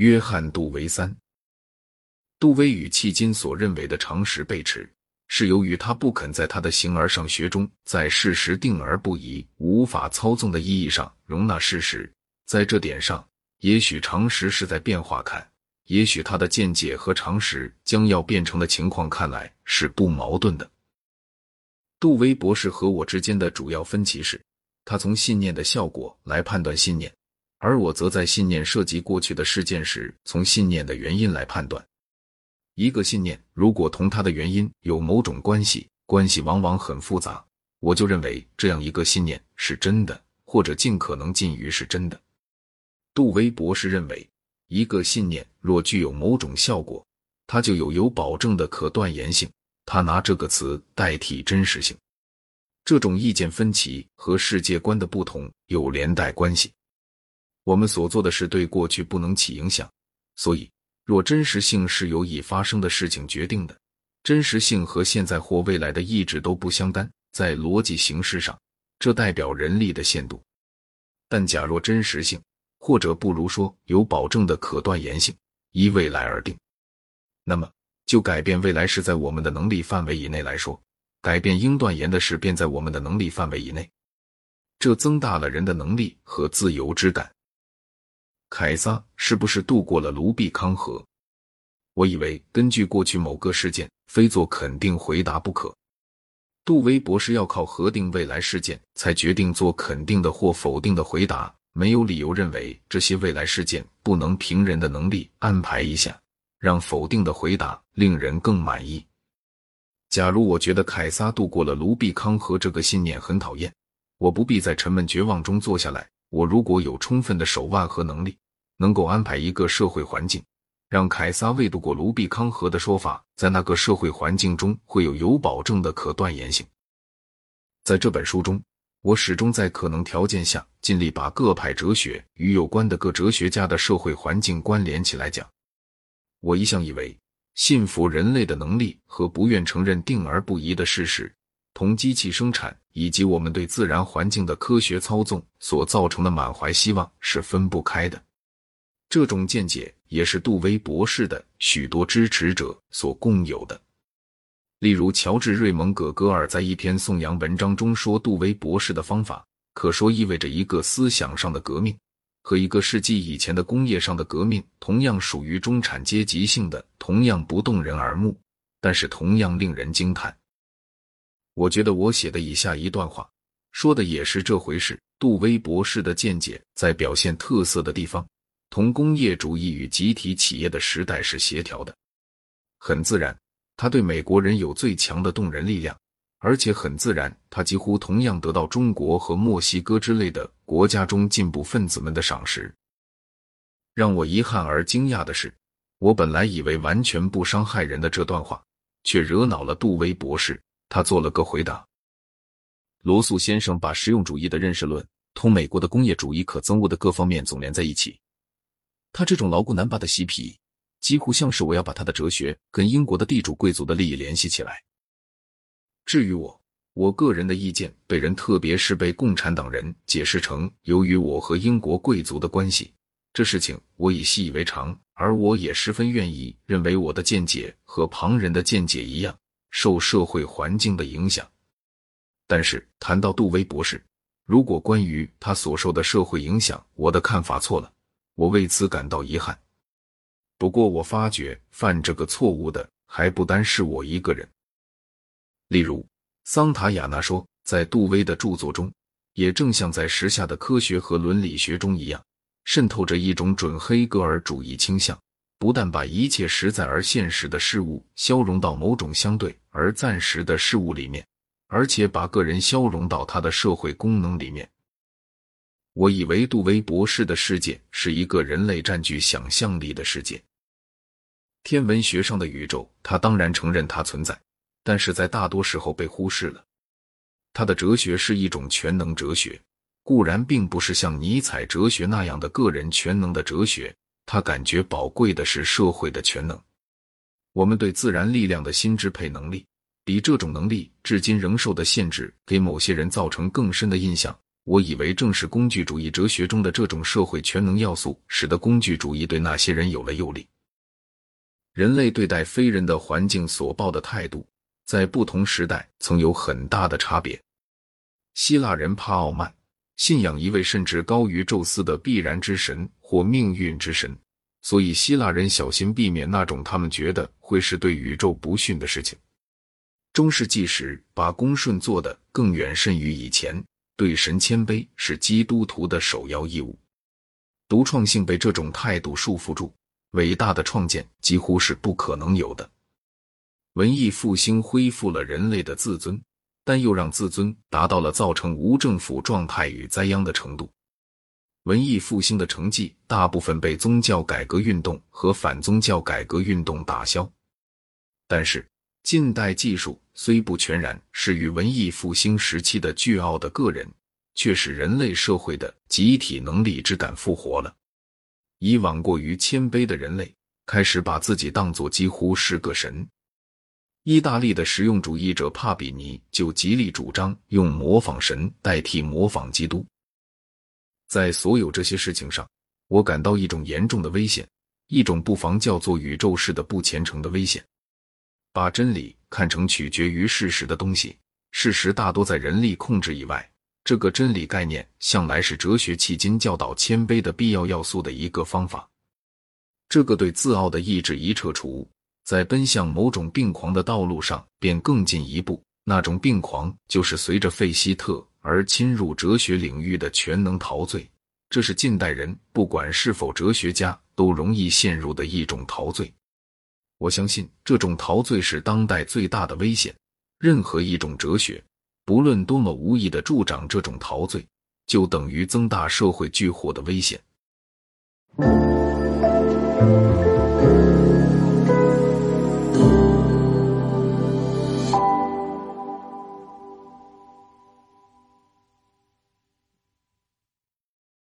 约翰·杜维三。杜威与迄今所认为的常识背驰，是由于他不肯在他的形而上学中，在事实定而不移、无法操纵的意义上容纳事实。在这点上，也许常识是在变化，看，也许他的见解和常识将要变成的情况看来是不矛盾的。杜威博士和我之间的主要分歧是，他从信念的效果来判断信念，而我则在信念涉及过去的事件时，从信念的原因来判断。一个信念如果同它的原因有某种关系，关系往往很复杂，我就认为这样一个信念是真的，或者尽可能近于是真的。杜威博士认为，一个信念若具有某种效果，它就有有保证的可断言性。他拿这个词代替真实性。这种意见分歧和世界观的不同有连带关系。我们所做的事对过去不能起影响，所以。若真实性是由已发生的事情决定的，真实性和现在或未来的意志都不相干。在逻辑形式上，这代表人力的限度。但假若真实性，或者不如说有保证的可断言性，依未来而定，那么就改变未来是在我们的能力范围以内来说，改变应断言的事便在我们的能力范围以内。这增大了人的能力和自由之感。凯撒是不是渡过了卢比康河？我以为根据过去某个事件，非做肯定回答不可。杜威博士要靠核定未来事件才决定做肯定的或否定的回答，没有理由认为这些未来事件不能凭人的能力安排一下，让否定的回答令人更满意。假如我觉得凯撒渡过了卢比康河这个信念很讨厌，我不必在沉闷绝望中坐下来。我如果有充分的手腕和能力，能够安排一个社会环境，让凯撒未渡过卢比康河的说法，在那个社会环境中会有有保证的可断言性。在这本书中，我始终在可能条件下尽力把各派哲学与有关的各哲学家的社会环境关联起来讲。我一向以为，信服人类的能力和不愿承认定而不移的事实。同机器生产以及我们对自然环境的科学操纵所造成的满怀希望是分不开的。这种见解也是杜威博士的许多支持者所共有的。例如，乔治·瑞蒙·葛戈尔在一篇颂扬文章中说：“杜威博士的方法可说意味着一个思想上的革命，和一个世纪以前的工业上的革命同样属于中产阶级性的，同样不动人耳目，但是同样令人惊叹。”我觉得我写的以下一段话，说的也是这回事。杜威博士的见解在表现特色的地方，同工业主义与集体企业的时代是协调的。很自然，他对美国人有最强的动人力量，而且很自然，他几乎同样得到中国和墨西哥之类的国家中进步分子们的赏识。让我遗憾而惊讶的是，我本来以为完全不伤害人的这段话，却惹恼了杜威博士。他做了个回答。罗素先生把实用主义的认识论同美国的工业主义可憎恶的各方面总连在一起。他这种牢固难拔的嬉皮，几乎像是我要把他的哲学跟英国的地主贵族的利益联系起来。至于我，我个人的意见被人，特别是被共产党人解释成由于我和英国贵族的关系，这事情我已习以为常，而我也十分愿意认为我的见解和旁人的见解一样。受社会环境的影响，但是谈到杜威博士，如果关于他所受的社会影响，我的看法错了，我为此感到遗憾。不过，我发觉犯这个错误的还不单是我一个人。例如，桑塔亚纳说，在杜威的著作中，也正像在时下的科学和伦理学中一样，渗透着一种准黑格尔主义倾向。不但把一切实在而现实的事物消融到某种相对而暂时的事物里面，而且把个人消融到他的社会功能里面。我以为杜威博士的世界是一个人类占据想象力的世界。天文学上的宇宙，他当然承认它存在，但是在大多时候被忽视了。他的哲学是一种全能哲学，固然并不是像尼采哲学那样的个人全能的哲学。他感觉宝贵的是社会的全能。我们对自然力量的新支配能力，比这种能力至今仍受的限制给某些人造成更深的印象。我以为正是工具主义哲学中的这种社会全能要素，使得工具主义对那些人有了诱力。人类对待非人的环境所抱的态度，在不同时代曾有很大的差别。希腊人怕傲慢，信仰一位甚至高于宙斯的必然之神或命运之神，所以希腊人小心避免那种他们觉得会是对宇宙不逊的事情。中世纪时，把恭顺做的更远甚于以前，对神谦卑是基督徒的首要义务。独创性被这种态度束缚住。伟大的创建几乎是不可能有的。文艺复兴恢复了人类的自尊，但又让自尊达到了造成无政府状态与灾殃的程度。文艺复兴的成绩大部分被宗教改革运动和反宗教改革运动打消。但是，近代技术虽不全然是与文艺复兴时期的巨傲的个人，却使人类社会的集体能力之感复活了。以往过于谦卑的人类开始把自己当作几乎是个神。意大利的实用主义者帕比尼就极力主张用模仿神代替模仿基督。在所有这些事情上，我感到一种严重的危险，一种不妨叫做宇宙式的不虔诚的危险。把真理看成取决于事实的东西，事实大多在人力控制以外。这个真理概念向来是哲学迄今教导谦卑的必要要素的一个方法。这个对自傲的意志一撤除，在奔向某种病狂的道路上便更进一步。那种病狂就是随着费希特而侵入哲学领域的全能陶醉。这是近代人不管是否哲学家都容易陷入的一种陶醉。我相信这种陶醉是当代最大的危险。任何一种哲学。不论多么无意的助长这种陶醉，就等于增大社会巨祸的危险。